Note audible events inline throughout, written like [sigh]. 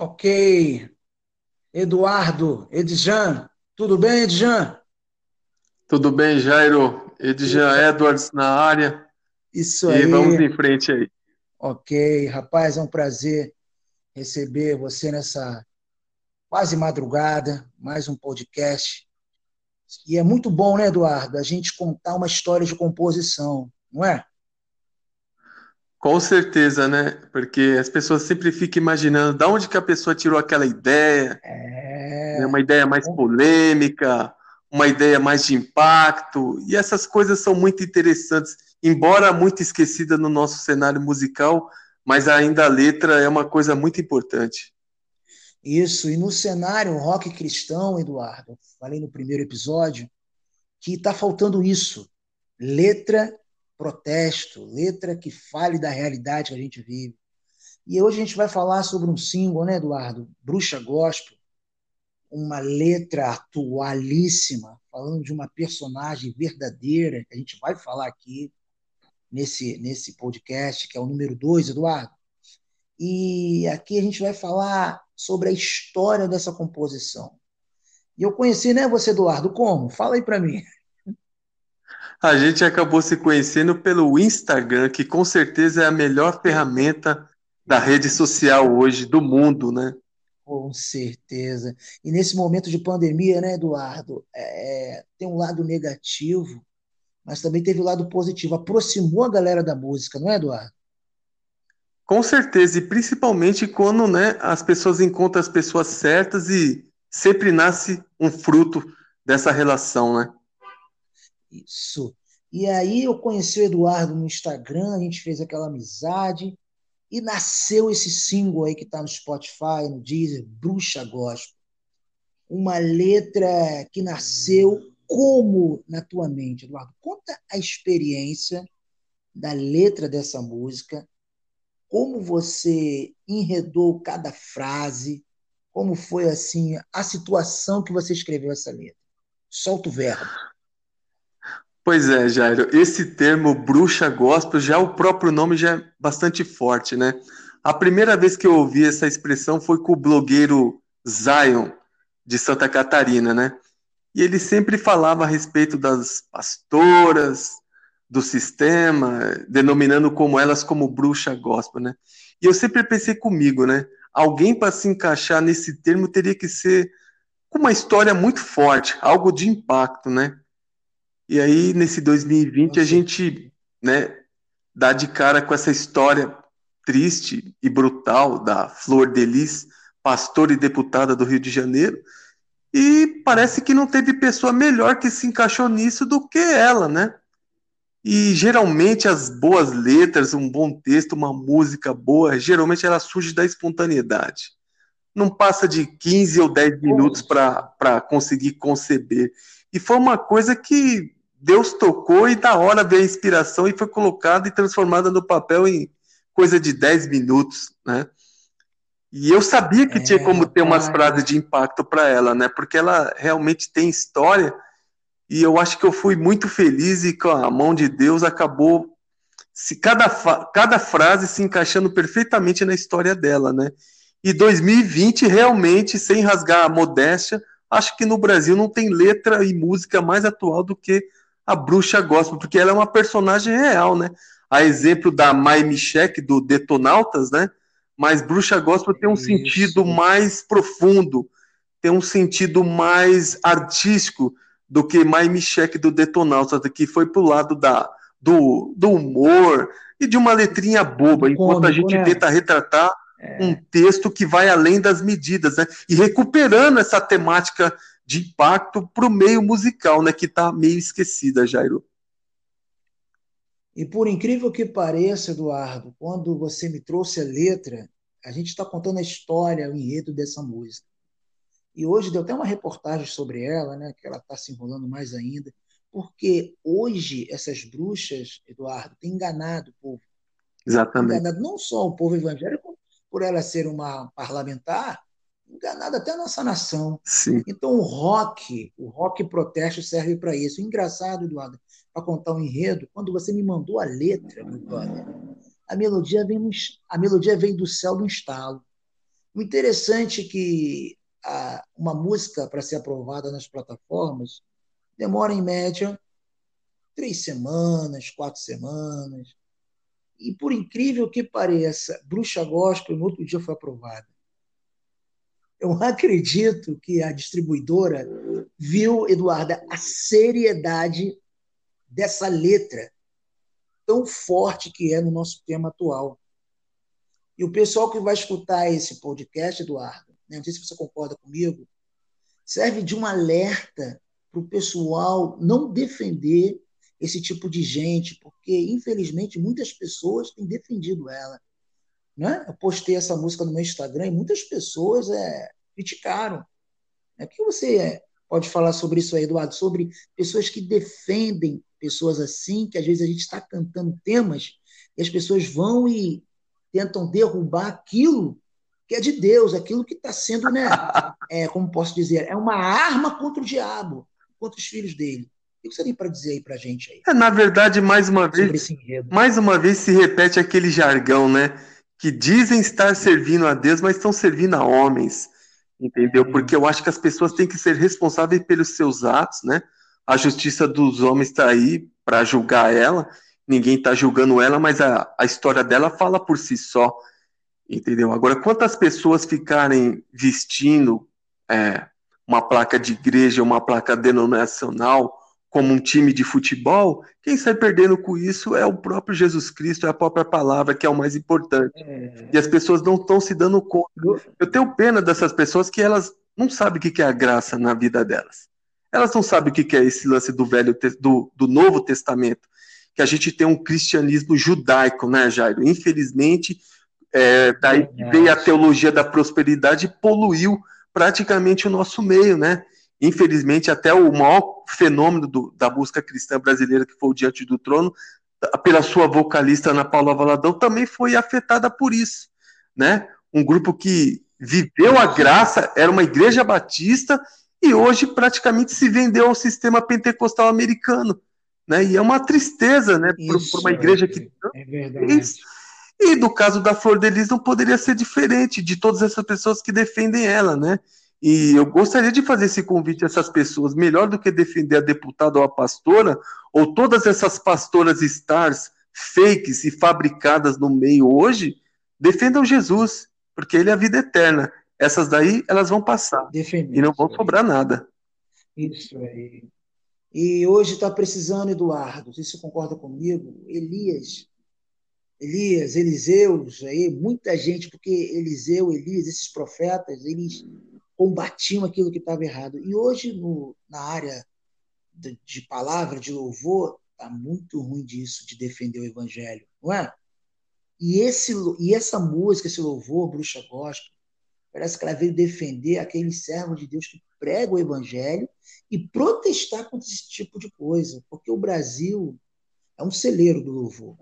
Ok. Eduardo, Edjan, tudo bem, Edjan? Tudo bem, Jairo? Edjan Edwards na área. Isso e aí. E vamos em frente aí. Ok, rapaz, é um prazer receber você nessa quase madrugada, mais um podcast. E é muito bom, né, Eduardo, a gente contar uma história de composição, não é? Com certeza, né? Porque as pessoas sempre ficam imaginando de onde que a pessoa tirou aquela ideia. É... Né? Uma ideia mais polêmica, uma ideia mais de impacto. E essas coisas são muito interessantes, embora muito esquecida no nosso cenário musical, mas ainda a letra é uma coisa muito importante. Isso, e no cenário rock cristão, Eduardo, falei no primeiro episódio, que está faltando isso. Letra protesto, letra que fale da realidade que a gente vive. E hoje a gente vai falar sobre um single, né, Eduardo? Bruxa Gospel, uma letra atualíssima, falando de uma personagem verdadeira, que a gente vai falar aqui nesse, nesse podcast, que é o número 2, Eduardo. E aqui a gente vai falar sobre a história dessa composição. E eu conheci, né, você, Eduardo, como? Fala aí para mim. A gente acabou se conhecendo pelo Instagram, que com certeza é a melhor ferramenta da rede social hoje do mundo, né? Com certeza. E nesse momento de pandemia, né, Eduardo, é, tem um lado negativo, mas também teve o um lado positivo. Aproximou a galera da música, não é, Eduardo? Com certeza, e principalmente quando né, as pessoas encontram as pessoas certas e sempre nasce um fruto dessa relação, né? Isso. E aí eu conheci o Eduardo no Instagram, a gente fez aquela amizade e nasceu esse single aí que está no Spotify, no Deezer, Bruxa Gospel. Uma letra que nasceu como na tua mente, Eduardo? Conta a experiência da letra dessa música, como você enredou cada frase, como foi assim a situação que você escreveu essa letra. Solta o verbo. Pois é, Jairo, esse termo bruxa gospel, já o próprio nome já é bastante forte, né? A primeira vez que eu ouvi essa expressão foi com o blogueiro Zion, de Santa Catarina, né? E ele sempre falava a respeito das pastoras, do sistema, denominando como elas como bruxa gospel, né? E eu sempre pensei comigo, né? Alguém para se encaixar nesse termo teria que ser com uma história muito forte, algo de impacto, né? E aí, nesse 2020, Nossa. a gente né, dá de cara com essa história triste e brutal da Flor Delis, pastora e deputada do Rio de Janeiro, e parece que não teve pessoa melhor que se encaixou nisso do que ela, né? E geralmente as boas letras, um bom texto, uma música boa, geralmente ela surge da espontaneidade. Não passa de 15 ou 10 minutos para conseguir conceber. E foi uma coisa que Deus tocou e da hora veio a inspiração e foi colocada e transformada no papel em coisa de 10 minutos, né? E eu sabia que é, tinha como ter umas frases de impacto para ela, né? Porque ela realmente tem história e eu acho que eu fui muito feliz e com a mão de Deus acabou se cada, cada frase se encaixando perfeitamente na história dela, né? E 2020 realmente, sem rasgar a modéstia, acho que no Brasil não tem letra e música mais atual do que a bruxa gospel, porque ela é uma personagem real, né? A exemplo da Mai Michek do Detonautas, né? Mas bruxa gospel tem um Isso. sentido mais profundo, tem um sentido mais artístico do que Mai Michek do Detonautas, que foi pro lado da, do, do humor e de uma letrinha boba, enquanto a gente né? tenta retratar é. um texto que vai além das medidas, né? E recuperando essa temática de impacto para o meio musical, né, que está meio esquecida, Jairo. E por incrível que pareça, Eduardo, quando você me trouxe a letra, a gente está contando a história, o enredo dessa música. E hoje deu até uma reportagem sobre ela, né, que ela está se enrolando mais ainda, porque hoje essas bruxas, Eduardo, têm enganado o povo. Exatamente. Enganado não só o povo evangélico, por ela ser uma parlamentar, enganado até a nossa nação. Sim. Então o rock, o rock protesto serve para isso. Engraçado, Eduardo, para contar um enredo, quando você me mandou a letra, meu brother, a melodia vem no, a melodia vem do céu do estalo. O interessante é que a, uma música para ser aprovada nas plataformas demora, em média, três semanas, quatro semanas. E, por incrível que pareça, Bruxa Gospel, no outro dia, foi aprovada. Eu acredito que a distribuidora viu, Eduarda, a seriedade dessa letra tão forte que é no nosso tema atual. E o pessoal que vai escutar esse podcast, Eduardo, né, não sei se você concorda comigo, serve de um alerta para o pessoal não defender esse tipo de gente, porque, infelizmente, muitas pessoas têm defendido ela. Né? Eu postei essa música no meu Instagram e muitas pessoas é, criticaram. O que você pode falar sobre isso aí, Eduardo? Sobre pessoas que defendem pessoas assim, que às vezes a gente está cantando temas e as pessoas vão e tentam derrubar aquilo que é de Deus, aquilo que está sendo, né, [laughs] é, como posso dizer, é uma arma contra o diabo, contra os filhos dele. O que você tem para dizer aí para a gente aí? É, na verdade, mais uma vez, mais uma vez se repete aquele jargão, né? Que dizem estar servindo a Deus, mas estão servindo a homens, entendeu? Porque eu acho que as pessoas têm que ser responsáveis pelos seus atos, né? A justiça dos homens está aí para julgar ela. Ninguém está julgando ela, mas a, a história dela fala por si só, entendeu? Agora, quantas pessoas ficarem vestindo é, uma placa de igreja, uma placa denominacional, como um time de futebol, quem sai perdendo com isso é o próprio Jesus Cristo, é a própria palavra, que é o mais importante. É. E as pessoas não estão se dando conta. Eu tenho pena dessas pessoas que elas não sabem o que é a graça na vida delas. Elas não sabem o que é esse lance do velho do, do Novo Testamento, que a gente tem um cristianismo judaico, né, Jairo? Infelizmente, é, daí veio a teologia da prosperidade e poluiu praticamente o nosso meio, né? Infelizmente, até o maior fenômeno do, da música cristã brasileira, que foi o Diante do Trono, pela sua vocalista Ana Paula Valadão, também foi afetada por isso, né? Um grupo que viveu a graça, era uma igreja batista e hoje praticamente se vendeu ao sistema pentecostal americano, né? E é uma tristeza, né, para uma igreja que é verdade. E do caso da Flor de Lis não poderia ser diferente de todas essas pessoas que defendem ela, né? E eu gostaria de fazer esse convite a essas pessoas, melhor do que defender a deputada ou a pastora, ou todas essas pastoras stars fakes e fabricadas no meio hoje, defendam Jesus, porque ele é a vida eterna. Essas daí, elas vão passar. Defender, e não vão sobrar nada. Isso aí. E hoje está precisando, Eduardo, se você concorda comigo, Elias, Elias, Eliseus, aí, muita gente, porque Eliseu, Elias, esses profetas, eles combatiam aquilo que estava errado. E hoje, no, na área de, de palavra, de louvor, está muito ruim disso, de defender o evangelho, não é? E, esse, e essa música, esse louvor, Bruxa Gospel, parece que ela veio defender aquele servo de Deus que prega o evangelho e protestar contra esse tipo de coisa, porque o Brasil é um celeiro do louvor.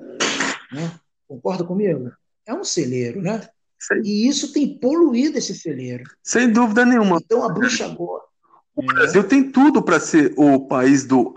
Né? Concorda comigo? É um celeiro, né? E isso tem poluído esse celeiro. Sem dúvida nenhuma. Então a bruxa agora. O Brasil tem tudo para ser o país do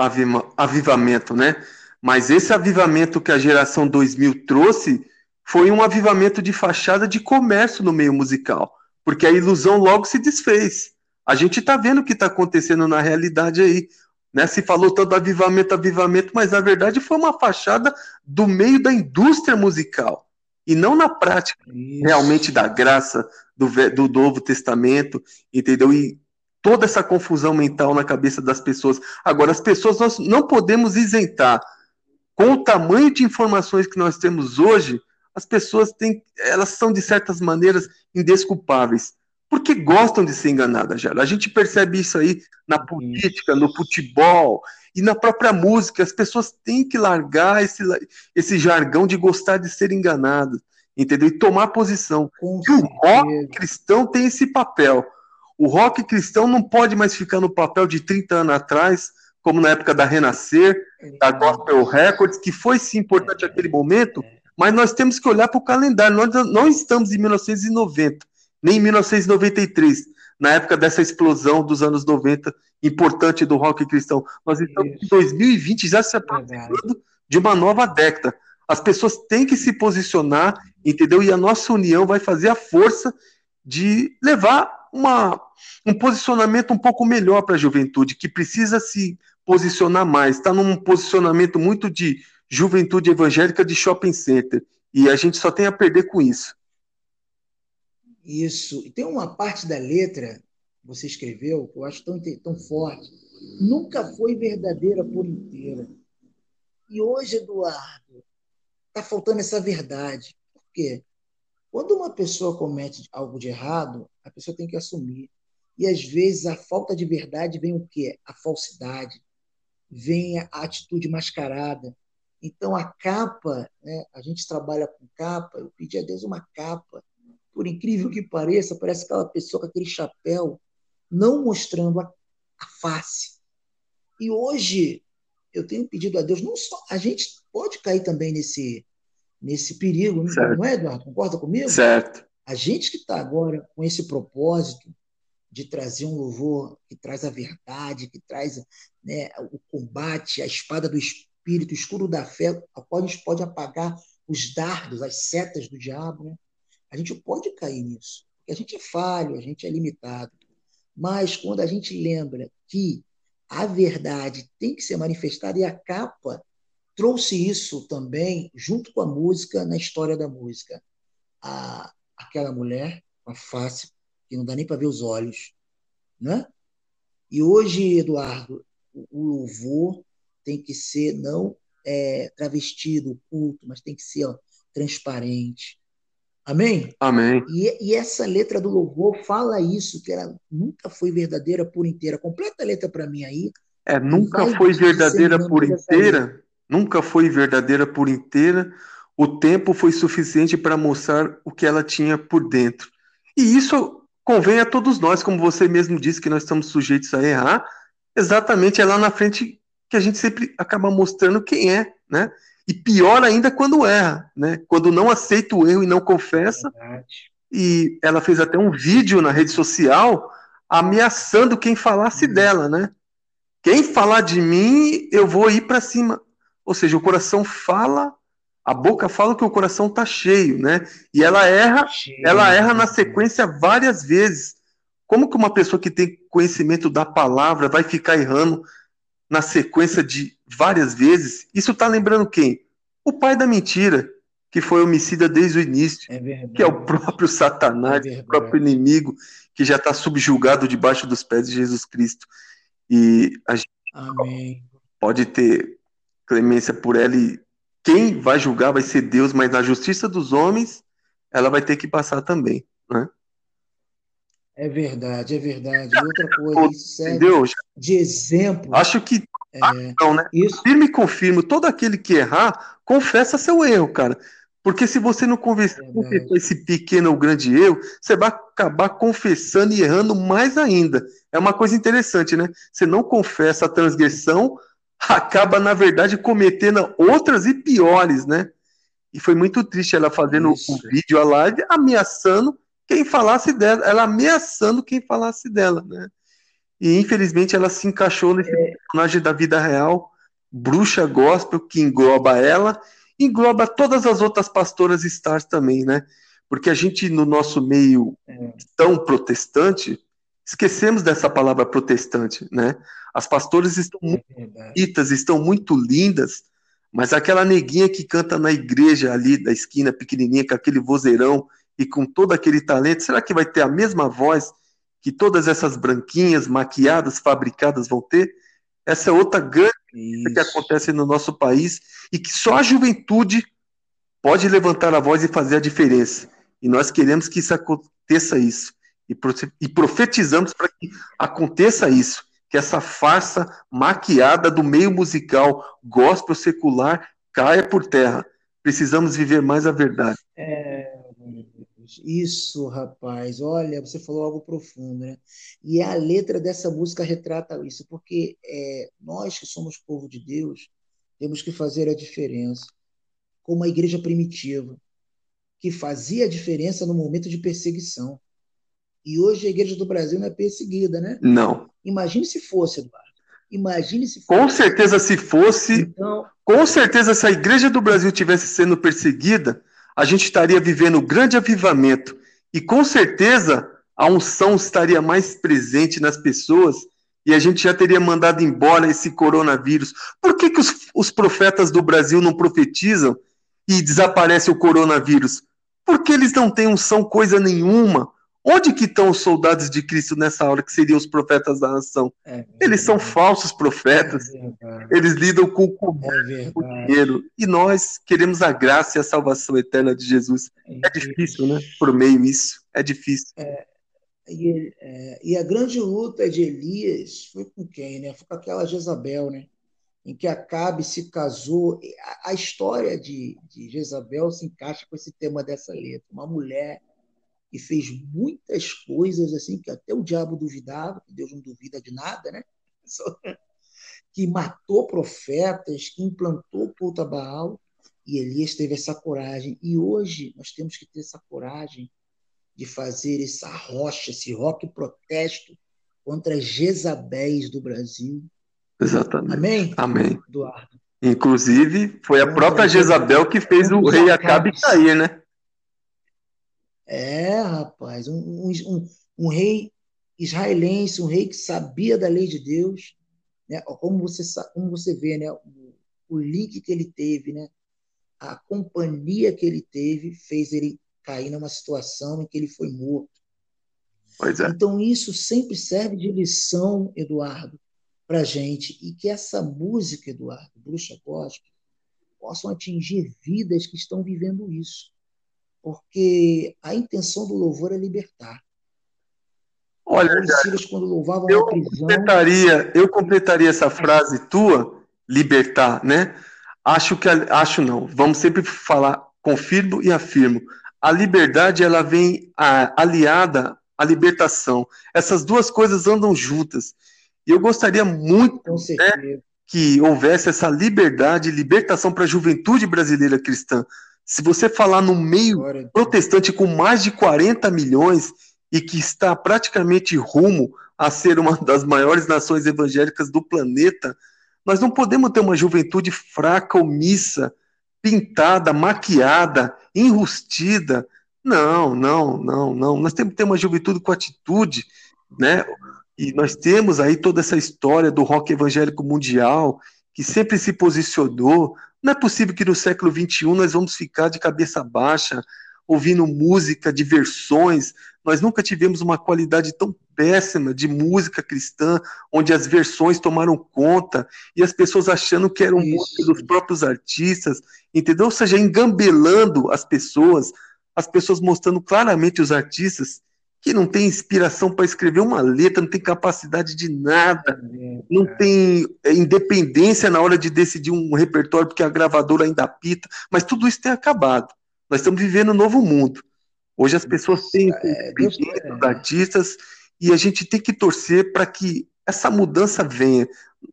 avivamento, né? Mas esse avivamento que a geração 2000 trouxe foi um avivamento de fachada de comércio no meio musical, porque a ilusão logo se desfez. A gente está vendo o que está acontecendo na realidade aí. Né? Se falou tanto avivamento, avivamento, mas na verdade foi uma fachada do meio da indústria musical e não na prática Isso. realmente da graça do, do Novo Testamento, entendeu? E toda essa confusão mental na cabeça das pessoas. Agora, as pessoas nós não podemos isentar. Com o tamanho de informações que nós temos hoje, as pessoas têm, elas são de certas maneiras indesculpáveis, porque gostam de ser enganadas, já. A gente percebe isso aí na política, no futebol, e na própria música, as pessoas têm que largar esse, esse jargão de gostar de ser enganado, entendeu? E tomar posição. e o rock cristão tem esse papel. O rock cristão não pode mais ficar no papel de 30 anos atrás, como na época da Renascer, da Gospel Records, que foi sim importante naquele momento, mas nós temos que olhar para o calendário. Nós não estamos em 1990, nem em 1993 na época dessa explosão dos anos 90, importante do rock cristão. Nós estamos Isso. em 2020 já se aproximando de uma nova década. As pessoas têm que se posicionar, entendeu? E a nossa união vai fazer a força de levar uma, um posicionamento um pouco melhor para a juventude, que precisa se posicionar mais. Está num posicionamento muito de juventude evangélica de shopping center. E a gente só tem a perder com isso. Isso. E tem uma parte da letra que você escreveu que eu acho tão, tão forte. Nunca foi verdadeira por inteira. E hoje, Eduardo, está faltando essa verdade. Por quê? Quando uma pessoa comete algo de errado, a pessoa tem que assumir. E às vezes a falta de verdade vem o quê? A falsidade, vem a atitude mascarada. Então a capa, né, a gente trabalha com capa, eu pedi a Deus uma capa. Por incrível que pareça, parece aquela pessoa com aquele chapéu, não mostrando a, a face. E hoje eu tenho pedido a Deus, não só a gente pode cair também nesse nesse perigo, certo. não é, Eduardo? Concorda comigo? Certo. A gente que está agora com esse propósito de trazer um louvor que traz a verdade, que traz né, o combate, a espada do espírito, o escuro da fé, a qual a gente pode apagar os dardos, as setas do diabo. Né? A gente pode cair nisso, porque a gente é falho, a gente é limitado. Mas quando a gente lembra que a verdade tem que ser manifestada e a capa trouxe isso também, junto com a música, na história da música. A, aquela mulher com a face que não dá nem para ver os olhos. Né? E hoje, Eduardo, o louvor tem que ser não é, travestido, culto, mas tem que ser ó, transparente. Amém? Amém. E, e, essa letra do louvor fala isso, que ela nunca foi verdadeira por inteira. Completa a letra para mim aí. É, nunca foi verdadeira por inteira nunca foi verdadeira por inteira, o tempo foi suficiente para mostrar o que ela tinha por dentro. E isso convém a todos nós, como você mesmo disse, que nós estamos sujeitos a errar, exatamente é lá na frente que a gente sempre acaba mostrando quem é, né? E pior ainda quando erra, né? Quando não aceita o erro e não confessa. E ela fez até um vídeo na rede social ameaçando quem falasse hum. dela, né? Quem falar de mim, eu vou ir para cima. Ou seja, o coração fala, a boca fala que o coração está cheio, né? E ela erra, cheio. ela erra na sequência várias vezes. Como que uma pessoa que tem conhecimento da palavra vai ficar errando na sequência de várias vezes? Isso está lembrando quem? O pai da mentira, que foi homicida desde o início, é que é o próprio Satanás, é o próprio inimigo, que já está subjugado debaixo dos pés de Jesus Cristo. E a gente Amém. pode ter clemência por ela e quem vai julgar vai ser Deus, mas na justiça dos homens ela vai ter que passar também, né? É verdade, é verdade. Outra coisa, isso serve Deus, de exemplo. Acho que é, não, né? Isso. Firme e confirmo, todo aquele que errar, confessa seu erro, cara. Porque se você não confessar esse pequeno ou grande erro, você vai acabar confessando e errando mais ainda. É uma coisa interessante, né? Você não confessa a transgressão, acaba, na verdade, cometendo outras e piores, né? E foi muito triste ela fazendo o um vídeo, a live, ameaçando quem falasse dela, ela ameaçando quem falasse dela, né? E infelizmente ela se encaixou nesse é. personagem da vida real, bruxa gospel, que engloba ela, engloba todas as outras pastoras stars também, né? Porque a gente, no nosso meio é. tão protestante, esquecemos dessa palavra protestante, né? As pastoras estão é muito bonitas, estão muito lindas, mas aquela neguinha que canta na igreja ali da esquina pequenininha com aquele vozeirão e com todo aquele talento, será que vai ter a mesma voz que todas essas branquinhas maquiadas, fabricadas vão ter? Essa é outra grande coisa que acontece no nosso país e que só a juventude pode levantar a voz e fazer a diferença. E nós queremos que isso aconteça isso. E profetizamos para que aconteça isso que essa farsa maquiada do meio musical gospel secular caia por terra. Precisamos viver mais a verdade. É, isso, rapaz. Olha, você falou algo profundo, né? E a letra dessa música retrata isso, porque é, nós que somos povo de Deus temos que fazer a diferença, como a igreja primitiva, que fazia a diferença no momento de perseguição. E hoje a igreja do Brasil não é perseguida, né? Não. Imagine se fosse, Eduardo. Imagine se fosse. Com certeza, se fosse. Então... Com certeza, se a igreja do Brasil tivesse sendo perseguida, a gente estaria vivendo o grande avivamento E com certeza a unção estaria mais presente nas pessoas e a gente já teria mandado embora esse coronavírus. Por que, que os, os profetas do Brasil não profetizam e desaparece o coronavírus? Porque eles não têm unção coisa nenhuma. Onde que estão os soldados de Cristo nessa hora, que seriam os profetas da nação? É eles são falsos profetas. É eles lidam com o é dinheiro. E nós queremos a graça e a salvação eterna de Jesus. É difícil, né? Por meio isso. É difícil. É, e, é, e, a grande luta de Elias foi com quem? Né? Foi com aquela Jezabel, né? em que Acabe se casou. A, a história de, de Jezabel se encaixa com esse tema dessa letra. Uma mulher que fez muitas coisas assim que até o diabo duvidava, que Deus não duvida de nada, né? [laughs] que matou profetas, que implantou o culto a Baal, e Elias teve essa coragem. E hoje nós temos que ter essa coragem de fazer essa rocha, esse rock protesto contra as Jezabéis do Brasil. Exatamente. Amém? Amém. Eduardo. Inclusive, foi a própria Jezabel que fez o rei Acabe cair, né? É, rapaz, um, um, um, rei israelense, um rei que sabia da lei de Deus, né? Como você como você vê, né? O, o link que ele teve, né? A companhia que ele teve fez ele cair numa situação em que ele foi morto. É. Então isso sempre serve de lição, Eduardo, para gente e que essa música, Eduardo, Bruxa Gospel, possam atingir vidas que estão vivendo isso porque a intenção do louvor é libertar. Olha, Silas, quando louvavam eu prisão, completaria, eu completaria essa frase tua, libertar, né? Acho que acho não. Vamos sempre falar confirmo e afirmo. A liberdade ela vem a, aliada à libertação. Essas duas coisas andam juntas. E eu gostaria muito né, que houvesse essa liberdade libertação para a juventude brasileira cristã. Se você falar no meio protestante com mais de 40 milhões e que está praticamente rumo a ser uma das maiores nações evangélicas do planeta, nós não podemos ter uma juventude fraca, omissa, pintada, maquiada, enrustida. Não, não, não, não. Nós temos que ter uma juventude com atitude, né? E nós temos aí toda essa história do rock evangélico mundial, que sempre se posicionou, não é possível que no século XXI nós vamos ficar de cabeça baixa, ouvindo música de versões. Nós nunca tivemos uma qualidade tão péssima de música cristã, onde as versões tomaram conta e as pessoas achando que eram Isso. música dos próprios artistas, entendeu? Ou seja, engambelando as pessoas, as pessoas mostrando claramente os artistas que não tem inspiração para escrever uma letra, não tem capacidade de nada, é, não tem é, independência na hora de decidir um repertório, porque a gravadora ainda apita, mas tudo isso tem acabado. Nós estamos vivendo um novo mundo. Hoje as pessoas têm é, os artistas e a gente tem que torcer para que essa mudança venha.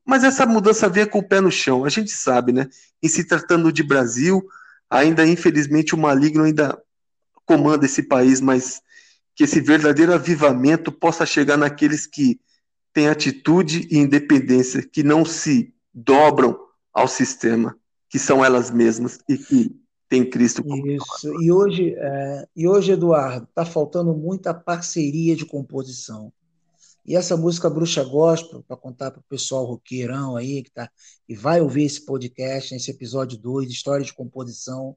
Mas essa mudança venha com o pé no chão. A gente sabe, né? Em se tratando de Brasil, ainda infelizmente o maligno ainda comanda esse país, mas que esse verdadeiro avivamento possa chegar naqueles que têm atitude e independência, que não se dobram ao sistema, que são elas mesmas e que têm Cristo como Isso. E hoje, é, e hoje, Eduardo, está faltando muita parceria de composição. E essa música Bruxa Gospel, para contar para o pessoal roqueirão aí, que, tá, que vai ouvir esse podcast, esse episódio 2, História de Composição,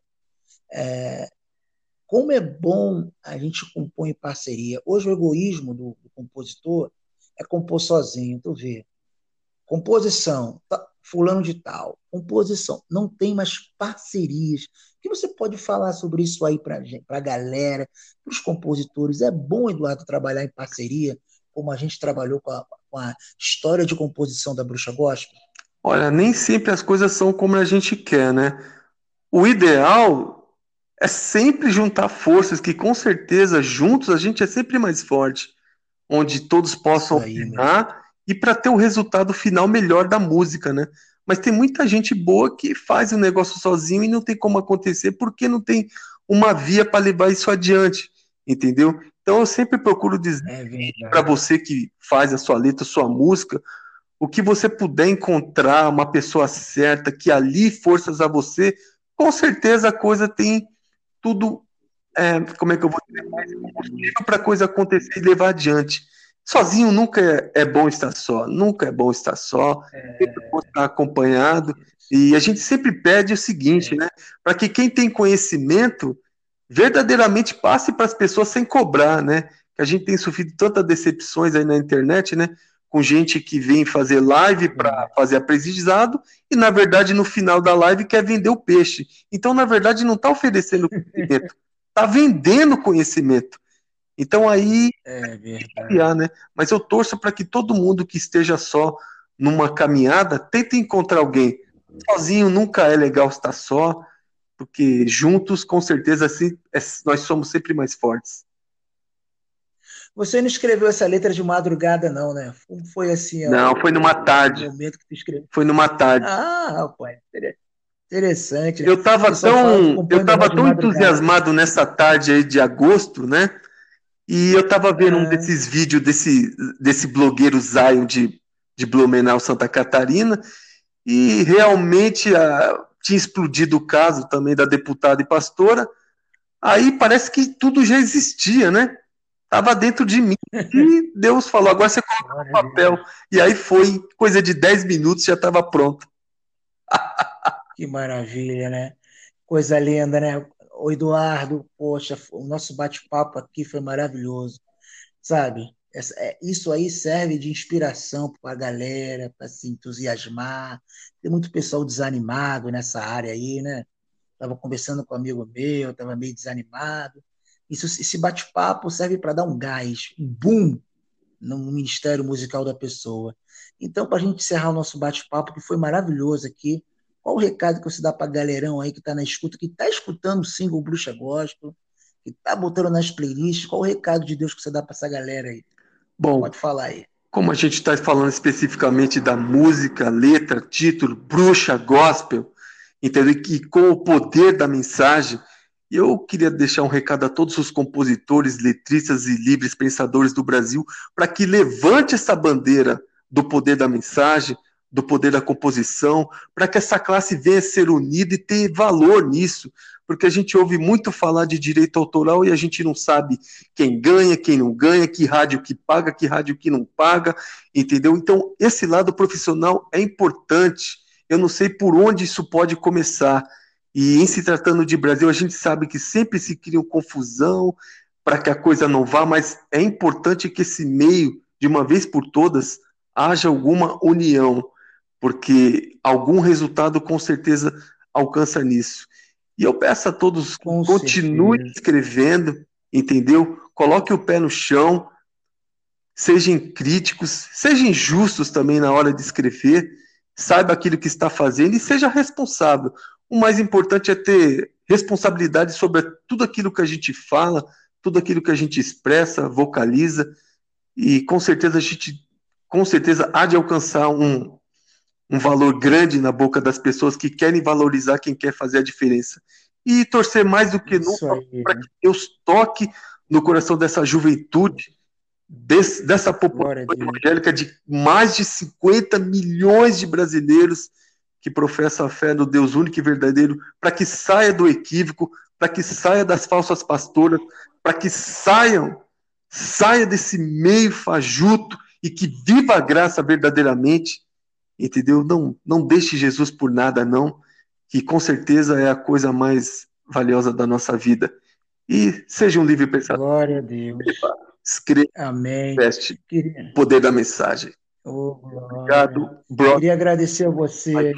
é, como é bom a gente compor em parceria. Hoje o egoísmo do, do compositor é compor sozinho, tu vê. Composição, tá, fulano de tal, composição, não tem mais parcerias. O que você pode falar sobre isso aí para a galera, para os compositores? É bom, Eduardo, trabalhar em parceria, como a gente trabalhou com a, com a história de composição da Bruxa Gospel? Olha, nem sempre as coisas são como a gente quer, né? O ideal é sempre juntar forças, que com certeza juntos a gente é sempre mais forte, onde todos possam opinar e para ter o resultado final melhor da música, né? Mas tem muita gente boa que faz o negócio sozinho e não tem como acontecer porque não tem uma via para levar isso adiante, entendeu? Então eu sempre procuro dizer é para você que faz a sua letra, a sua música, o que você puder encontrar uma pessoa certa que ali forças a você, com certeza a coisa tem tudo é, como é que eu vou dizer, mais combustível para a coisa acontecer e levar adiante. Sozinho nunca é, é, bom estar só, nunca é bom estar só, é... sempre bom estar acompanhado. E a gente sempre pede o seguinte, é. né? Para que quem tem conhecimento verdadeiramente passe para as pessoas sem cobrar, né? Que a gente tem sofrido tantas decepções aí na internet, né? Com gente que vem fazer live para fazer aprendizado e, na verdade, no final da live quer vender o peixe. Então, na verdade, não está oferecendo conhecimento, está [laughs] vendendo conhecimento. Então aí é criar, né? Mas eu torço para que todo mundo que esteja só numa caminhada tente encontrar alguém. Sozinho nunca é legal estar só, porque juntos, com certeza, assim, é, nós somos sempre mais fortes. Você não escreveu essa letra de madrugada, não, né? Foi assim. Não, foi numa tarde. Momento que tu escreveu. Foi numa tarde. Ah, rapaz, interessante. Eu estava tão, eu tava tão entusiasmado nessa tarde aí de agosto, né? E eu tava vendo um é. desses vídeos desse, desse blogueiro Zion de, de Blumenau, Santa Catarina, e realmente a, ah, tinha explodido o caso também da deputada e pastora. Aí parece que tudo já existia, né? Tava dentro de mim. [laughs] E Deus falou: agora você coloca no papel. E aí foi, coisa de 10 minutos já estava pronto. [laughs] Que maravilha, né? Coisa linda, né? o Eduardo, poxa, o nosso bate-papo aqui foi maravilhoso, sabe? Essa, é, isso aí serve de inspiração para a galera, para se entusiasmar. Tem muito pessoal desanimado nessa área aí, né? Estava conversando com um amigo meu, estava meio desanimado. Isso, esse bate-papo serve para dar um gás, um boom no ministério musical da pessoa. Então, para a gente encerrar o nosso bate-papo, que foi maravilhoso aqui, qual o recado que você dá para galerão aí que está na escuta, que está escutando o single Bruxa Gospel, que está botando nas playlists? Qual o recado de Deus que você dá para essa galera aí? Bom, pode falar aí. Como a gente está falando especificamente da música, letra, título, Bruxa Gospel, entendeu? E com o poder da mensagem, eu queria deixar um recado a todos os compositores, letristas e livres pensadores do Brasil para que levante essa bandeira do poder da mensagem, do poder da composição, para que essa classe venha a ser unida e ter valor nisso, porque a gente ouve muito falar de direito autoral e a gente não sabe quem ganha, quem não ganha, que rádio que paga, que rádio que não paga, entendeu? Então, esse lado profissional é importante. Eu não sei por onde isso pode começar. E em se tratando de Brasil, a gente sabe que sempre se cria confusão para que a coisa não vá, mas é importante que esse meio, de uma vez por todas, haja alguma união porque algum resultado com certeza alcança nisso. E eu peço a todos com continue certeza. escrevendo, entendeu? Coloque o pé no chão, sejam críticos, sejam justos também na hora de escrever, saiba aquilo que está fazendo e seja responsável. O mais importante é ter responsabilidade sobre tudo aquilo que a gente fala, tudo aquilo que a gente expressa, vocaliza, e com certeza a gente com certeza há de alcançar um, um valor grande na boca das pessoas que querem valorizar quem quer fazer a diferença. E torcer mais do que nunca para que Deus toque no coração dessa juventude, desse, dessa população evangélica de mais de 50 milhões de brasileiros que professam a fé no Deus único e verdadeiro, para que saia do equívoco, para que saia das falsas pastoras, para que saiam, saia desse meio fajuto e que viva a graça verdadeiramente entendeu? Não, não deixe Jesus por nada, não, que com certeza é a coisa mais valiosa da nossa vida. E seja um livre pensador. Glória a Deus. Escreva. Amém. Teste Queria... poder da mensagem. Oh, Obrigado, brother. Queria agradecer a você.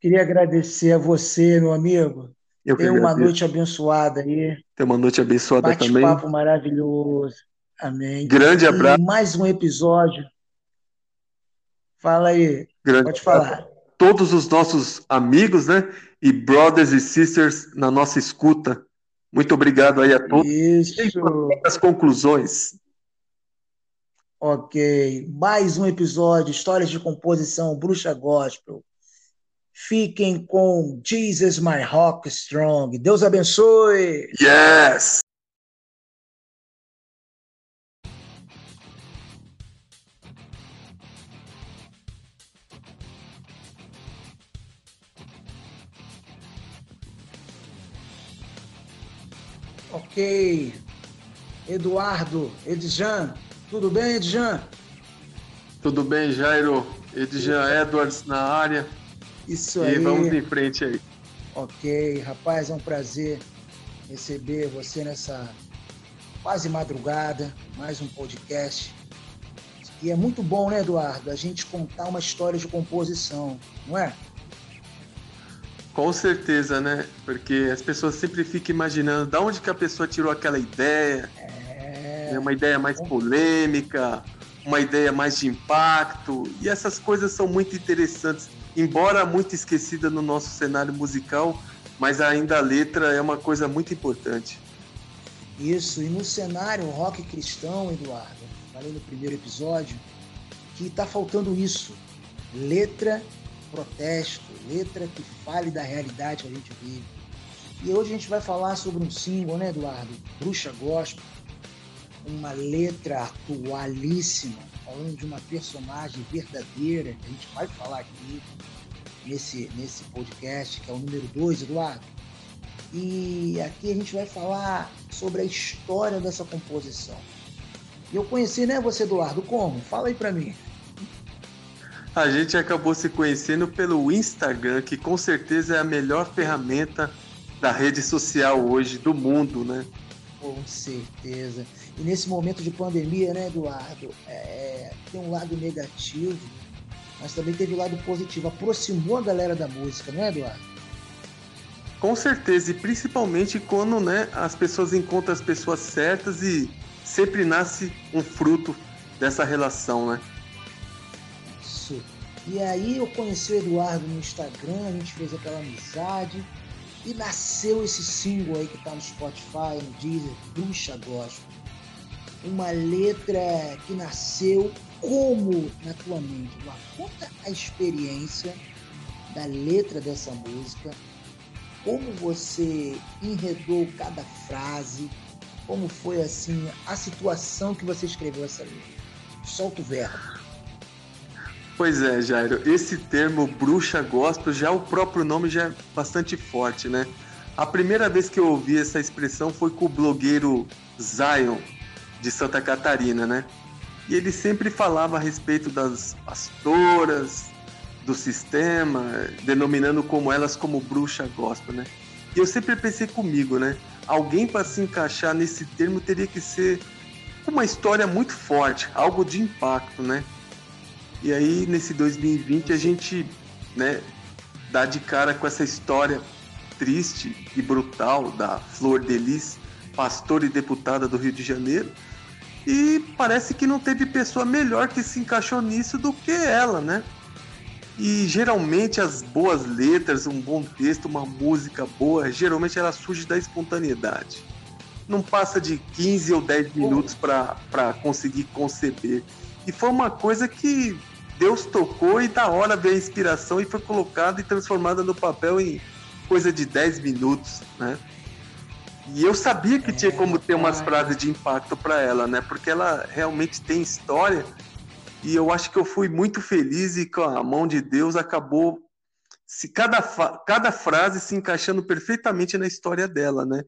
Queria agradecer a você, meu amigo. Eu Tenha uma noite abençoada aí. Tenha uma noite abençoada Bate também. papo maravilhoso. Amém. Grande abraço. E mais um episódio Fala aí, Grande pode falar. Todos os nossos amigos, né? E brothers e sisters na nossa escuta. Muito obrigado aí a todos. Isso. As conclusões. Ok. Mais um episódio, Histórias de Composição, Bruxa Gospel. Fiquem com Jesus My Rock Strong. Deus abençoe. Yes. Ok. Eduardo, Edjan, tudo bem, Edjan? Tudo bem, Jairo? Edjan Edwards na área. Isso aí. E vamos em frente aí. Ok, rapaz, é um prazer receber você nessa quase madrugada, mais um podcast. E é muito bom, né, Eduardo, a gente contar uma história de composição, não é? Com certeza, né? Porque as pessoas sempre ficam imaginando de onde que a pessoa tirou aquela ideia. É, é uma ideia mais polêmica, uma ideia mais de impacto. E essas coisas são muito interessantes. Embora muito esquecida no nosso cenário musical, mas ainda a letra é uma coisa muito importante. Isso, e no cenário rock cristão, Eduardo, falei no primeiro episódio, que está faltando isso. Letra protesto, letra que fale da realidade que a gente vive. E hoje a gente vai falar sobre um símbolo, né, Eduardo? Bruxa Gospel, uma letra atualíssima, falando de uma personagem verdadeira, que a gente vai falar aqui nesse, nesse podcast, que é o número 2, Eduardo. E aqui a gente vai falar sobre a história dessa composição. E eu conheci, né, você, Eduardo, como? Fala aí para mim. A gente acabou se conhecendo pelo Instagram, que com certeza é a melhor ferramenta da rede social hoje do mundo, né? Com certeza. E nesse momento de pandemia, né, Eduardo, é, tem um lado negativo, mas também teve um lado positivo. Aproximou a galera da música, não é, Eduardo? Com certeza, e principalmente quando né, as pessoas encontram as pessoas certas e sempre nasce um fruto dessa relação, né? Isso. E aí eu conheci o Eduardo no Instagram, a gente fez aquela amizade e nasceu esse single aí que tá no Spotify, no Deezer, Bruxa Gospel. Uma letra que nasceu como na tua mente? Conta a experiência da letra dessa música, como você enredou cada frase, como foi assim a situação que você escreveu essa letra. Solta o verbo. Pois é, Jairo, esse termo bruxa gospel, já o próprio nome já é bastante forte, né? A primeira vez que eu ouvi essa expressão foi com o blogueiro Zion, de Santa Catarina, né? E ele sempre falava a respeito das pastoras, do sistema, denominando como elas como bruxa gospel, né? E eu sempre pensei comigo, né? Alguém para se encaixar nesse termo teria que ser uma história muito forte, algo de impacto, né? E aí, nesse 2020, a gente né, dá de cara com essa história triste e brutal da Flor Delis, pastora e deputada do Rio de Janeiro. E parece que não teve pessoa melhor que se encaixou nisso do que ela, né? E geralmente as boas letras, um bom texto, uma música boa, geralmente ela surge da espontaneidade. Não passa de 15 ou 10 minutos para conseguir conceber. E foi uma coisa que Deus tocou e da hora veio a inspiração e foi colocada e transformada no papel em coisa de 10 minutos, né? E eu sabia que é, tinha como ter umas frases de impacto para ela, né? Porque ela realmente tem história. E eu acho que eu fui muito feliz e com a mão de Deus acabou se cada, cada frase se encaixando perfeitamente na história dela, né?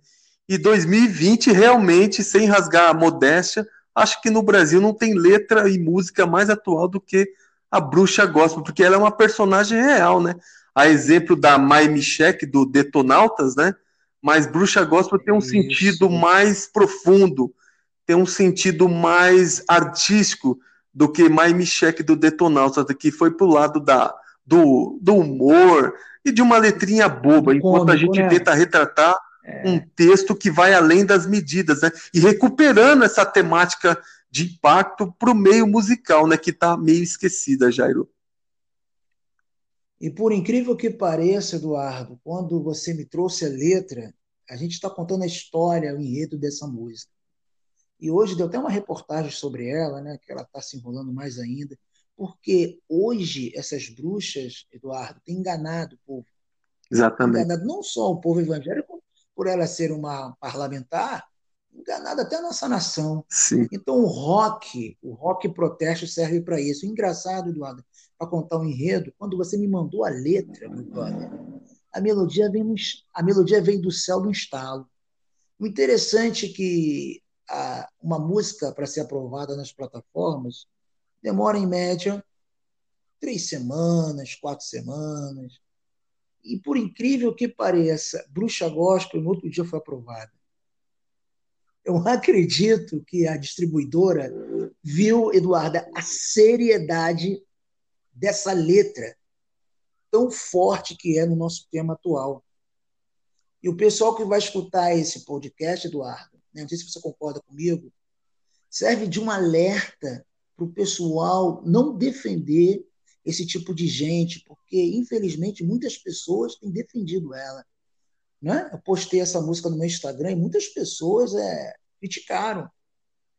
E 2020 realmente, sem rasgar a modéstia, acho que no Brasil não tem letra e música mais atual do que a bruxa gospel, porque ela é uma personagem real, né? A exemplo da Mai Michek, do Detonautas, né? Mas bruxa gospel tem um Isso. sentido mais profundo, tem um sentido mais artístico do que Mai Michek do Detonautas, que foi pro lado da, do, do humor e de uma letrinha boba, enquanto a gente né? tenta retratar é. um texto que vai além das medidas, né? E recuperando essa temática de impacto para o meio musical, né? Que está meio esquecida, Jairo. E por incrível que pareça, Eduardo, quando você me trouxe a letra, a gente está contando a história, o enredo dessa música. E hoje deu até uma reportagem sobre ela, né? Que ela está se enrolando mais ainda, porque hoje essas bruxas, Eduardo, têm enganado o povo. Exatamente. Enganado não só o povo evangélico, por ela ser uma parlamentar, enganado até a nossa nação. Sim. Então o rock, o rock protesto serve para isso. engraçado, Eduardo, para contar um enredo, quando você me mandou a letra, meu brother, a melodia vem a melodia vem do céu do estalo. O interessante é que a, uma música para ser aprovada nas plataformas demora, em média, três semanas, quatro semanas. E, por incrível que pareça, Bruxa Gospel, no outro dia, foi aprovada. Eu [laughs] acredito que a distribuidora viu, Eduarda, a seriedade dessa letra tão forte que é no nosso tema atual. E o pessoal que vai escutar esse podcast, Eduardo, né, não sei se você concorda comigo, serve de um alerta para o pessoal não defender esse tipo de gente, porque, infelizmente, muitas pessoas têm defendido ela. Né? Eu postei essa música no meu Instagram e muitas pessoas é, criticaram.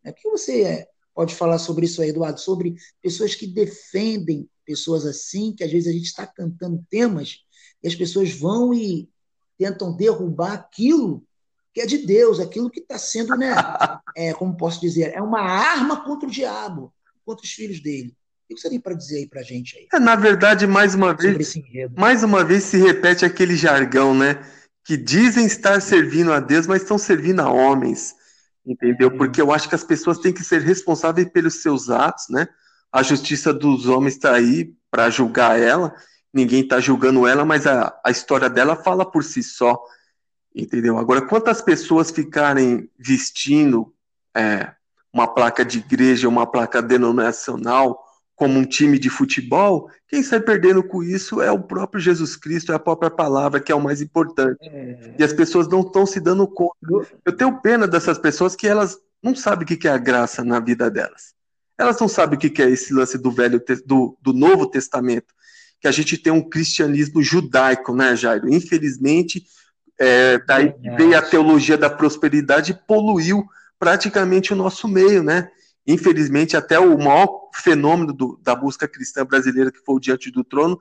O que você pode falar sobre isso aí, Eduardo? Sobre pessoas que defendem pessoas assim, que às vezes a gente está cantando temas e as pessoas vão e tentam derrubar aquilo que é de Deus, aquilo que está sendo, né? [laughs] É, como posso dizer, é uma arma contra o diabo, contra os filhos dele. O que você tem para dizer aí para a gente aí? É, na verdade, mais uma vez, mais uma vez se repete aquele jargão, né? Que dizem estar servindo a Deus, mas estão servindo a homens, entendeu? É. Porque eu acho que as pessoas têm que ser responsáveis pelos seus atos, né? A justiça dos homens está aí para julgar ela, ninguém está julgando ela, mas a, a história dela fala por si só, entendeu? Agora, quantas pessoas ficarem vestindo é, uma placa de igreja, uma placa denominacional, como um time de futebol, quem sai perdendo com isso é o próprio Jesus Cristo, é a própria palavra, que é o mais importante. É... E as pessoas não estão se dando conta. Eu tenho pena dessas pessoas que elas não sabem o que é a graça na vida delas. Elas não sabem o que é esse lance do velho do, do Novo Testamento, que a gente tem um cristianismo judaico, né, Jairo? Infelizmente, é, daí veio a teologia da prosperidade e poluiu praticamente o nosso meio, né? Infelizmente, até o maior fenômeno do, da música cristã brasileira, que foi o Diante do Trono,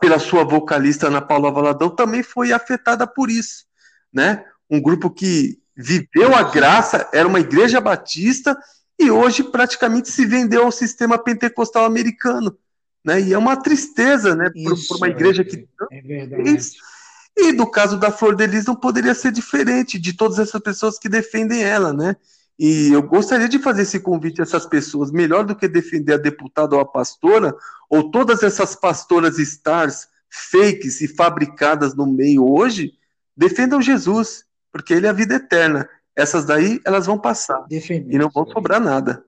pela sua vocalista Ana Paula Valadão, também foi afetada por isso, né? Um grupo que viveu a graça, era uma igreja batista e hoje praticamente se vendeu ao sistema pentecostal americano, né? E é uma tristeza, né, para uma igreja que é verdade. E do caso da Flor de Lis não poderia ser diferente de todas essas pessoas que defendem ela, né? E eu gostaria de fazer esse convite a essas pessoas, melhor do que defender a deputada ou a pastora, ou todas essas pastoras stars fakes e fabricadas no meio hoje, defendam Jesus, porque ele é a vida eterna. Essas daí, elas vão passar. e não vão sobrar nada.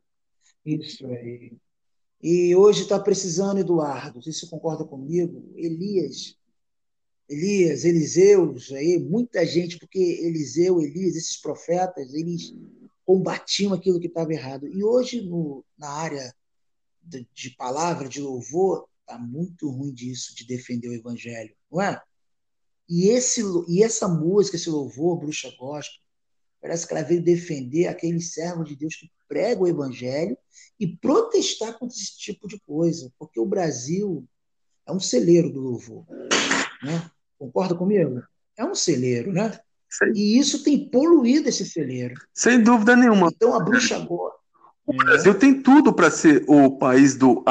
Isso aí. E hoje está precisando, Eduardo, se você concorda comigo, Elias, Elias, Eliseus, aí, muita gente, porque Eliseu, Elias, esses profetas, eles combatiam aquilo que estava errado. E hoje, no, na área de, de palavra, de louvor, está muito ruim disso, de defender o evangelho, não é? E, esse, e essa música, esse louvor, Bruxa Gospel, parece que ela veio defender aquele servo de Deus que prega o evangelho e protestar contra esse tipo de coisa, porque o Brasil é um celeiro do louvor. Né? Concorda comigo? É um celeiro, né? E isso tem poluído esse celeiro. Sem dúvida nenhuma. Então a bruxa agora. O Brasil tem tudo para ser o país do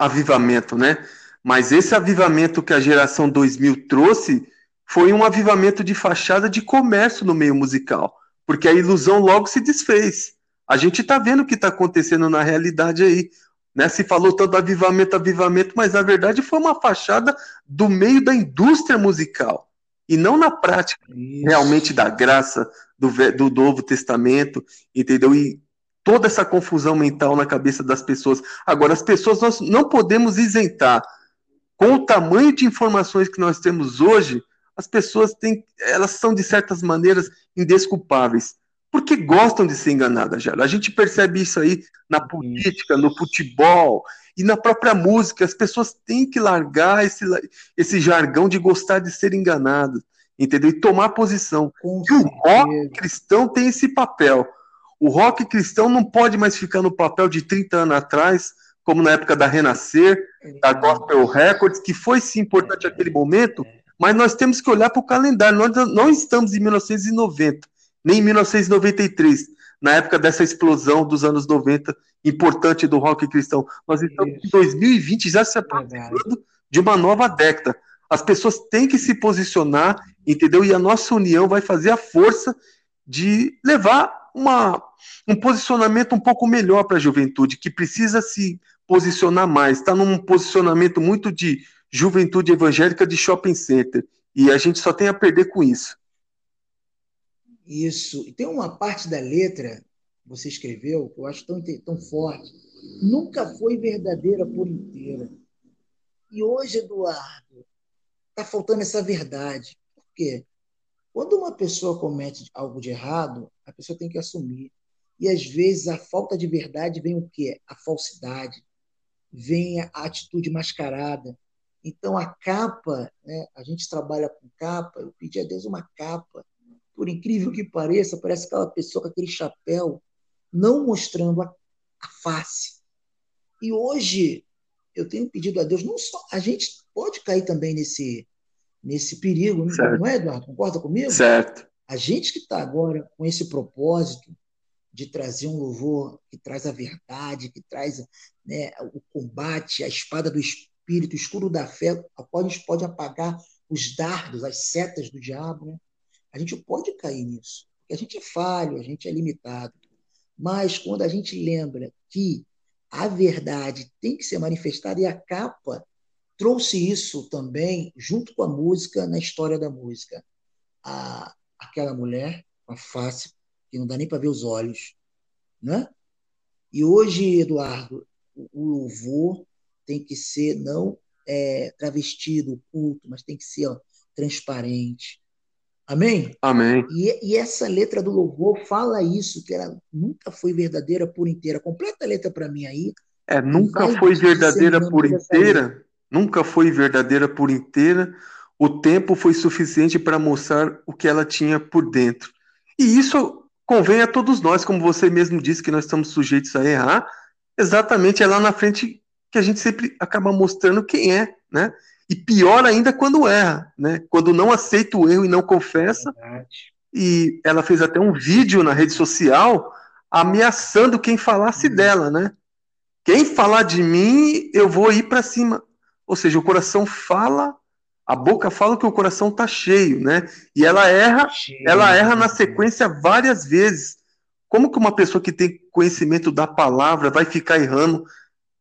avivamento, né? Mas esse avivamento que a geração 2000 trouxe foi um avivamento de fachada de comércio no meio musical, porque a ilusão logo se desfez. A gente está vendo o que está acontecendo na realidade aí. Né? Se falou tanto avivamento, avivamento, mas na verdade foi uma fachada do meio da indústria musical e não na prática Isso. realmente da graça do, do Novo Testamento, entendeu? E toda essa confusão mental na cabeça das pessoas. Agora, as pessoas nós não podemos isentar. Com o tamanho de informações que nós temos hoje, as pessoas têm, elas são de certas maneiras indesculpáveis, porque gostam de ser enganadas, já. A gente percebe isso aí na política, no futebol, e na própria música, as pessoas têm que largar esse, esse jargão de gostar de ser enganado, entendeu? E tomar posição. Com e o rock cristão tem esse papel. O rock cristão não pode mais ficar no papel de 30 anos atrás, como na época da Renascer, da Gospel Records, que foi sim importante naquele momento, mas nós temos que olhar para o calendário. Nós não estamos em 1990, nem em 1993 na época dessa explosão dos anos 90, importante do rock cristão. Nós estamos Isso. em 2020 já se aproximando de uma nova década. As pessoas têm que se posicionar, entendeu? E a nossa união vai fazer a força de levar uma, um posicionamento um pouco melhor para a juventude, que precisa se posicionar mais. Está num posicionamento muito de juventude evangélica de shopping center. E a gente só tem a perder com isso. Isso. E tem uma parte da letra que você escreveu que eu acho tão, tão forte. Nunca foi verdadeira por inteira. E hoje, Eduardo, está faltando essa verdade. Por quê? Quando uma pessoa comete algo de errado, a pessoa tem que assumir. E às vezes a falta de verdade vem o quê? A falsidade, vem a atitude mascarada. Então a capa, né, a gente trabalha com capa, eu pedi a Deus uma capa. Por incrível que pareça, parece aquela pessoa com aquele chapéu, não mostrando a, a face. E hoje eu tenho pedido a Deus, não só a gente pode cair também nesse nesse perigo, certo. não é, Eduardo? Concorda comigo? Certo. A gente que está agora com esse propósito de trazer um louvor que traz a verdade, que traz né, o combate, a espada do espírito, escuro da fé, pode, pode apagar os dardos, as setas do diabo. Né? A gente pode cair nisso, porque a gente é falho, a gente é limitado. Mas quando a gente lembra que a verdade tem que ser manifestada e a capa trouxe isso também, junto com a música, na história da música. A, aquela mulher com a face que não dá nem para ver os olhos. Né? E hoje, Eduardo, o louvor tem que ser não é, travestido, culto, mas tem que ser ó, transparente. Amém? Amém. E, e, essa letra do louvor fala isso, que ela nunca foi verdadeira por inteira. Completa a letra para mim aí. É, nunca foi verdadeira por inteira nunca foi verdadeira por inteira, o tempo foi suficiente para mostrar o que ela tinha por dentro. E isso convém a todos nós, como você mesmo disse, que nós estamos sujeitos a errar, exatamente é lá na frente que a gente sempre acaba mostrando quem é, né? E pior ainda quando erra, né? Quando não aceita o erro e não confessa. E ela fez até um vídeo na rede social ameaçando quem falasse hum. dela, né? Quem falar de mim, eu vou ir para cima. Ou seja, o coração fala, a boca fala que o coração está cheio, né? E ela erra, cheio. ela erra na sequência várias vezes. Como que uma pessoa que tem conhecimento da palavra vai ficar errando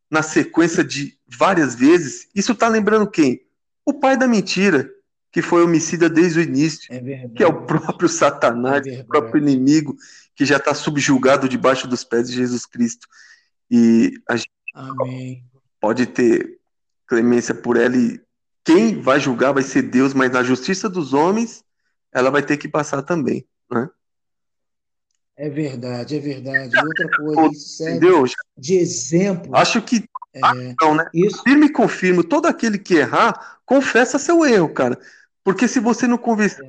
na sequência de várias vezes? Isso está lembrando quem? O pai da mentira, que foi homicida desde o início, é que é o próprio Satanás, é o próprio inimigo, que já está subjugado debaixo dos pés de Jesus Cristo. E a gente Amém. pode ter clemência por ela e quem vai julgar vai ser Deus, mas na justiça dos homens ela vai ter que passar também, né? É verdade, é verdade. Outra coisa, isso serve Entendeu? de exemplo. Acho que é, não, né? Isso. Firme e confirmo, todo aquele que errar, confessa seu erro, cara. Porque se você não conversar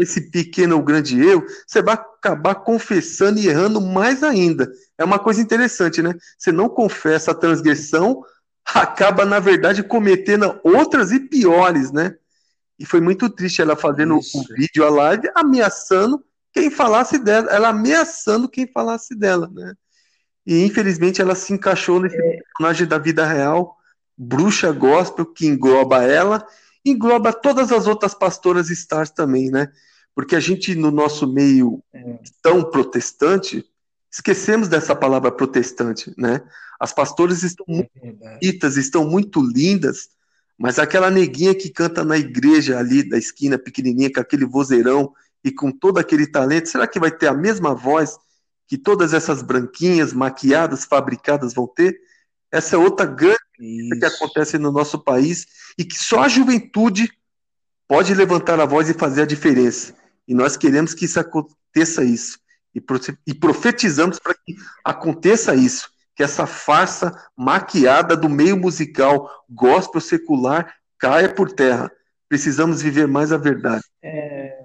esse pequeno ou grande erro, você vai acabar confessando e errando mais ainda. É uma coisa interessante, né? Você não confessa a transgressão, [laughs] acaba, na verdade, cometendo outras e piores, né? E foi muito triste ela fazendo o um vídeo, a live, ameaçando quem falasse dela, ela ameaçando quem falasse dela, né? E infelizmente ela se encaixou nesse é. personagem da vida real, bruxa gospel, que engloba ela, engloba todas as outras pastoras stars também, né? Porque a gente, no nosso meio é. tão protestante, esquecemos dessa palavra protestante, né? As pastoras estão é muito bonitas, estão muito lindas, mas aquela neguinha que canta na igreja ali da esquina pequenininha com aquele vozeirão e com todo aquele talento, será que vai ter a mesma voz que todas essas branquinhas maquiadas, fabricadas vão ter? Essa é outra grande coisa que acontece no nosso país e que só a juventude pode levantar a voz e fazer a diferença. E nós queremos que isso aconteça isso. E profetizamos para que aconteça isso que essa farsa maquiada do meio musical gospel secular caia por terra. Precisamos viver mais a verdade. É,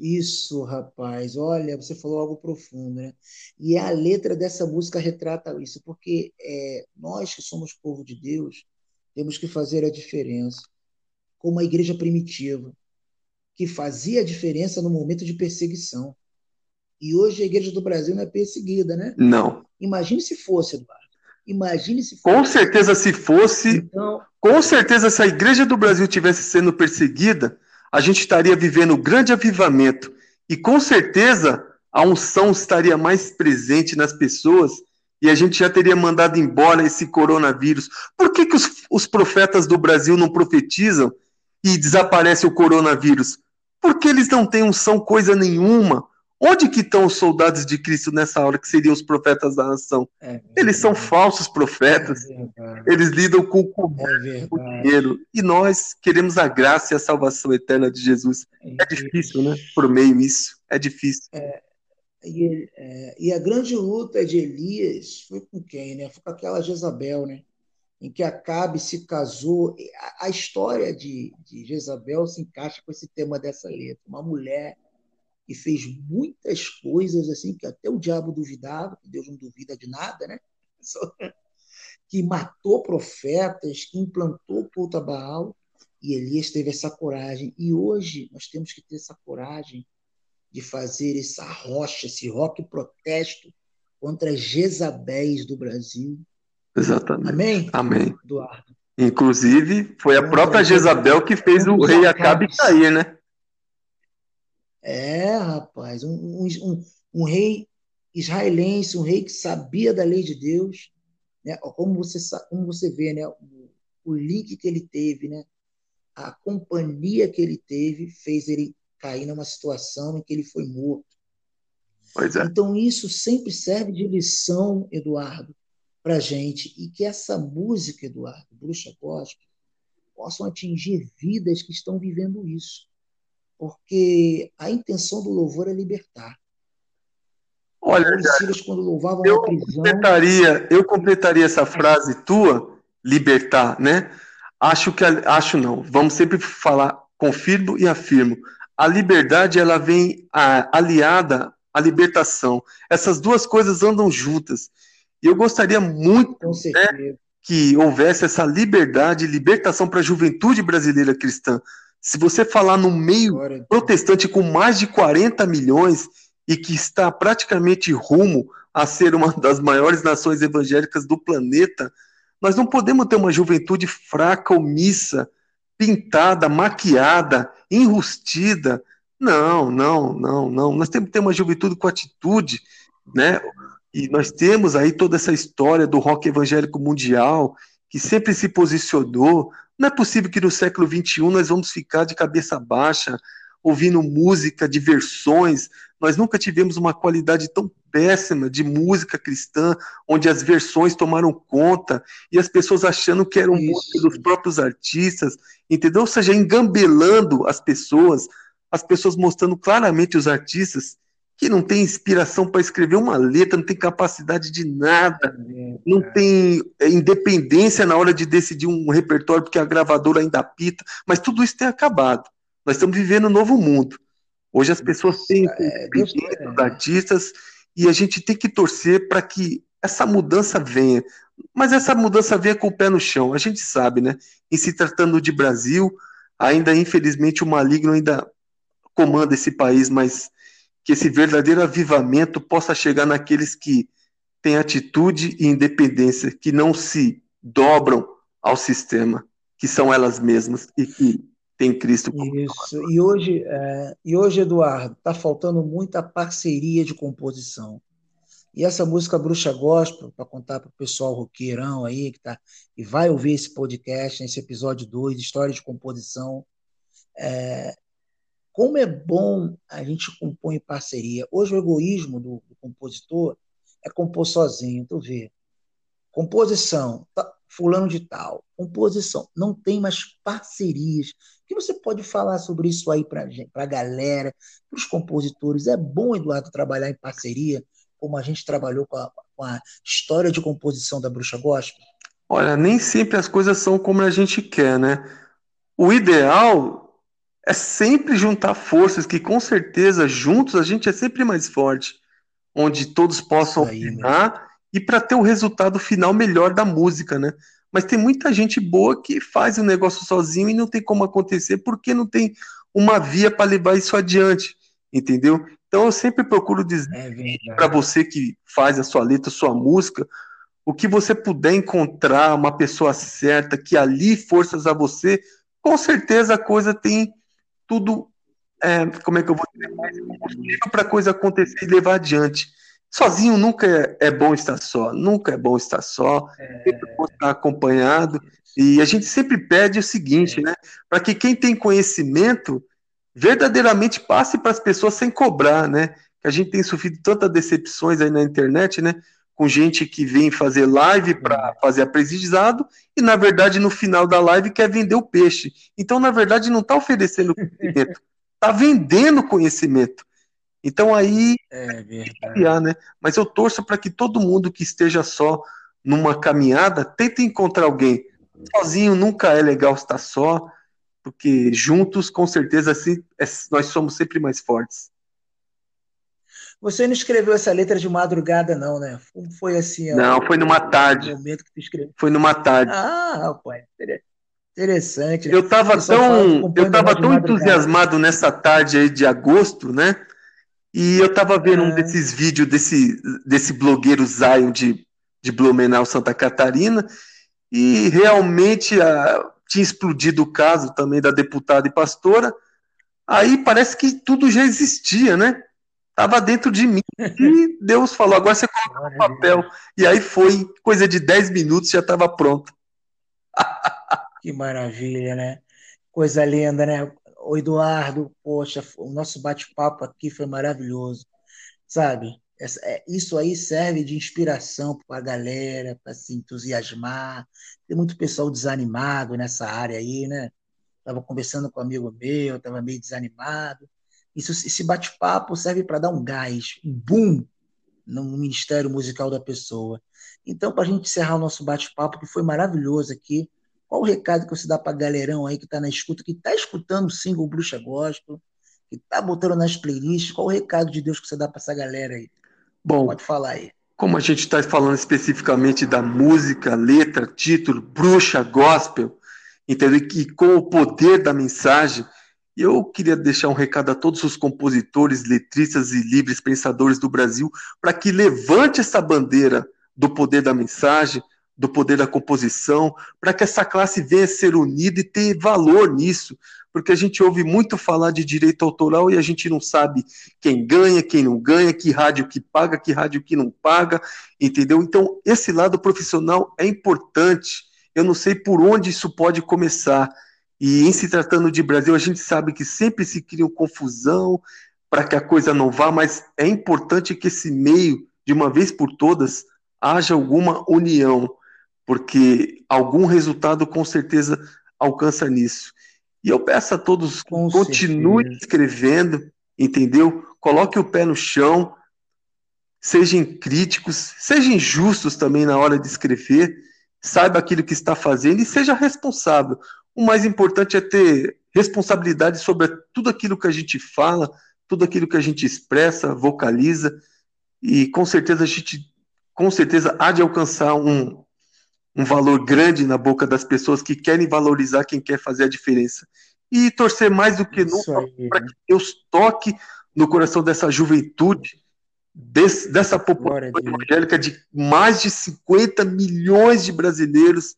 isso, rapaz. Olha, você falou algo profundo, né? E a letra dessa música retrata isso, porque é, nós que somos povo de Deus temos que fazer a diferença, como a igreja primitiva, que fazia a diferença no momento de perseguição. E hoje a igreja do Brasil não é perseguida, né? Não. Imagine se fosse, Eduardo. Imagine se fosse. Com certeza, se fosse. Então, com certeza, se a igreja do Brasil tivesse sendo perseguida, a gente estaria vivendo um grande avivamento. E com certeza a unção estaria mais presente nas pessoas e a gente já teria mandado embora esse coronavírus. Por que, que os, os profetas do Brasil não profetizam e desaparece o coronavírus? Porque eles não têm unção coisa nenhuma. Onde que estão os soldados de Cristo nessa hora, que seriam os profetas da nação? É eles são falsos profetas. É eles lidam com o é dinheiro. E nós queremos a graça e a salvação eterna de Jesus. É, é difícil, né? Por meio isso. É difícil. É, e, é, e, a grande luta de Elias foi com quem? Né? Foi com aquela Jezabel, né? em que Acabe se casou. A, a história de, de Jezabel se encaixa com esse tema dessa letra. Uma mulher que fez muitas coisas assim que até o diabo duvidava, que Deus não duvida de nada, né? [laughs] que matou profetas, que implantou culto a Baal, e Elias teve essa coragem. E hoje nós temos que ter essa coragem de fazer essa rocha, esse rock protesto contra as Jezabéis do Brasil. Exatamente. Amém? Amém. Eduardo. Inclusive, foi a própria Jezabel que fez o rei Acabe cair, né? É, rapaz, um, um, um, rei israelense, um rei que sabia da lei de Deus, né? Como você como você vê, né? O, o link que ele teve, né? A companhia que ele teve fez ele cair numa situação em que ele foi morto. É. Então isso sempre serve de lição, Eduardo, para gente e que essa música, Eduardo, bruxa gospel, possam atingir vidas que estão vivendo isso porque a intenção do louvor é libertar. Olha, Silas, quando louvavam eu prisão, completaria, eu completaria essa frase tua, libertar, né? Acho que acho não. Vamos sempre falar confirmo e afirmo. A liberdade ela vem a, aliada à libertação. Essas duas coisas andam juntas. E eu gostaria muito né, que houvesse essa liberdade, libertação para a juventude brasileira cristã. Se você falar no meio protestante com mais de 40 milhões e que está praticamente rumo a ser uma das maiores nações evangélicas do planeta, nós não podemos ter uma juventude fraca, omissa, pintada, maquiada, enrustida. Não, não, não, não. Nós temos que ter uma juventude com atitude, né? E nós temos aí toda essa história do rock evangélico mundial, que sempre se posicionou, não é possível que no século XXI nós vamos ficar de cabeça baixa, ouvindo música de versões. Nós nunca tivemos uma qualidade tão péssima de música cristã, onde as versões tomaram conta e as pessoas achando que eram música dos próprios artistas, entendeu? Ou seja, engambelando as pessoas, as pessoas mostrando claramente os artistas que não tem inspiração para escrever uma letra, não tem capacidade de nada, não tem é, independência na hora de decidir um repertório, porque a gravadora ainda apita, mas tudo isso tem acabado. Nós estamos vivendo um novo mundo. Hoje as pessoas têm é, os artistas e a gente tem que torcer para que essa mudança venha. Mas essa mudança venha com o pé no chão. A gente sabe, né? Em se tratando de Brasil, ainda infelizmente o maligno ainda comanda esse país, mas que esse verdadeiro avivamento possa chegar naqueles que têm atitude e independência, que não se dobram ao sistema, que são elas mesmas e que têm Cristo como Isso. E hoje, é, e hoje, Eduardo, está faltando muita parceria de composição. E essa música Bruxa Gospel, para contar para o pessoal roqueirão aí, que tá, e vai ouvir esse podcast, esse episódio 2, História de Composição, é, como é bom a gente compor em parceria. Hoje o egoísmo do, do compositor é compor sozinho, tu vê. Composição, tá, fulano de tal, composição, não tem mais parcerias. O que você pode falar sobre isso aí para a galera, para os compositores? É bom, Eduardo, trabalhar em parceria, como a gente trabalhou com a, com a história de composição da Bruxa Gospel? Olha, nem sempre as coisas são como a gente quer, né? O ideal é sempre juntar forças, que com certeza juntos a gente é sempre mais forte, onde todos possam opinar e para ter o resultado final melhor da música, né? Mas tem muita gente boa que faz o negócio sozinho e não tem como acontecer porque não tem uma via para levar isso adiante, entendeu? Então eu sempre procuro dizer é para você que faz a sua letra, a sua música, o que você puder encontrar uma pessoa certa que ali forças a você, com certeza a coisa tem tudo é, como é que eu vou dizer, mais combustível para a coisa acontecer e levar adiante. Sozinho nunca é, é, bom estar só, nunca é bom estar só, é... sempre bom estar acompanhado. E a gente sempre pede o seguinte, é. né? Para que quem tem conhecimento verdadeiramente passe para as pessoas sem cobrar, né? Que a gente tem sofrido tantas decepções aí na internet, né? Com gente que vem fazer live para uhum. fazer aprendizado e, na verdade, no final da live quer vender o peixe. Então, na verdade, não está oferecendo conhecimento, está [laughs] vendendo conhecimento. Então aí é criar, né? Mas eu torço para que todo mundo que esteja só numa caminhada tente encontrar alguém. Sozinho nunca é legal estar só, porque juntos, com certeza, assim, nós somos sempre mais fortes. Você não escreveu essa letra de madrugada, não, né? Foi assim. Não, foi numa tarde. Momento que tu escreveu. Foi numa tarde. Ah, rapaz, interessante. Né? Eu estava tão, eu tava tão entusiasmado nessa tarde aí de agosto, né? E eu estava vendo é. um desses vídeos desse, desse blogueiro Zion de, de Blumenau, Santa Catarina, e realmente a, ah, tinha explodido o caso também da deputada e pastora. Aí parece que tudo já existia, né? Tava dentro de mim. E Deus falou: agora você coloca no papel. E aí foi, coisa de 10 minutos, já estava pronto. [laughs] Que maravilha, né? Coisa linda, né? O Eduardo, poxa, o nosso bate-papo aqui foi maravilhoso, sabe? É, isso aí serve de inspiração para a galera, para se entusiasmar. Tem muito pessoal desanimado nessa área aí, né? Estava conversando com um amigo meu, estava meio desanimado. Isso, esse bate-papo serve para dar um gás, um boom no ministério musical da pessoa. Então, para a gente encerrar o nosso bate-papo, que foi maravilhoso aqui, qual o recado que você dá para galerão aí que está na escuta, que está escutando o single Bruxa Gospel, que está botando nas playlists? Qual o recado de Deus que você dá para essa galera aí? Bom, pode falar aí. Como a gente está falando especificamente da música, letra, título, Bruxa Gospel, entendeu? E com o poder da mensagem, eu queria deixar um recado a todos os compositores, letristas e livres pensadores do Brasil para que levante essa bandeira do poder da mensagem, do poder da composição, para que essa classe venha a ser unida e ter valor nisso, porque a gente ouve muito falar de direito autoral e a gente não sabe quem ganha, quem não ganha, que rádio que paga, que rádio que não paga, entendeu? Então, esse lado profissional é importante. Eu não sei por onde isso pode começar. E em se tratando de Brasil, a gente sabe que sempre se cria confusão para que a coisa não vá, mas é importante que esse meio, de uma vez por todas, haja alguma união porque algum resultado com certeza alcança nisso. E eu peço a todos, com continue certeza. escrevendo, entendeu? Coloque o pé no chão, sejam críticos, sejam justos também na hora de escrever, saiba aquilo que está fazendo e seja responsável. O mais importante é ter responsabilidade sobre tudo aquilo que a gente fala, tudo aquilo que a gente expressa, vocaliza, e com certeza a gente, com certeza, há de alcançar um, um valor grande na boca das pessoas que querem valorizar quem quer fazer a diferença. E torcer mais do que nunca para que Deus toque no coração dessa juventude, desse, dessa população evangélica de mais de 50 milhões de brasileiros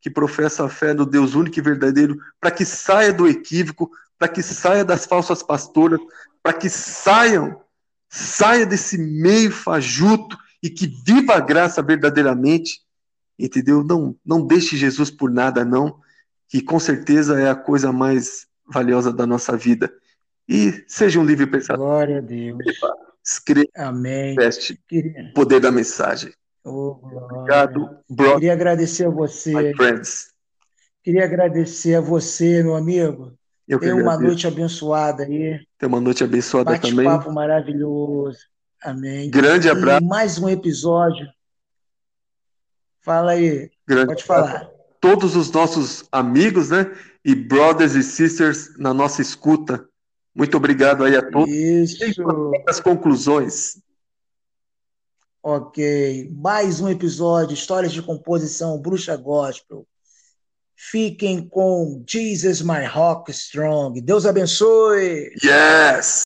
que professam a fé no Deus único e verdadeiro, para que saia do equívoco, para que saia das falsas pastoras, para que saiam, saia desse meio fajuto e que viva a graça verdadeiramente entendeu? Não, não deixe Jesus por nada, não, que com certeza é a coisa mais valiosa da nossa vida. E seja um livre pensador. Glória a Deus. Escreva. Amém. Queria... poder da mensagem. Oh, Obrigado, bro. Queria agradecer a você. Queria agradecer a você, meu amigo. Eu Tenha uma noite abençoada aí. Tenha uma noite abençoada Bate também. papo maravilhoso. Amém. Grande abraço. E mais um episódio Fala aí, Grande pode falar. Todos os nossos amigos, né? E brothers e sisters na nossa escuta. Muito obrigado aí a todos. Isso. As conclusões. Ok. Mais um episódio, Histórias de Composição, Bruxa Gospel. Fiquem com Jesus My Rock Strong. Deus abençoe. Yes!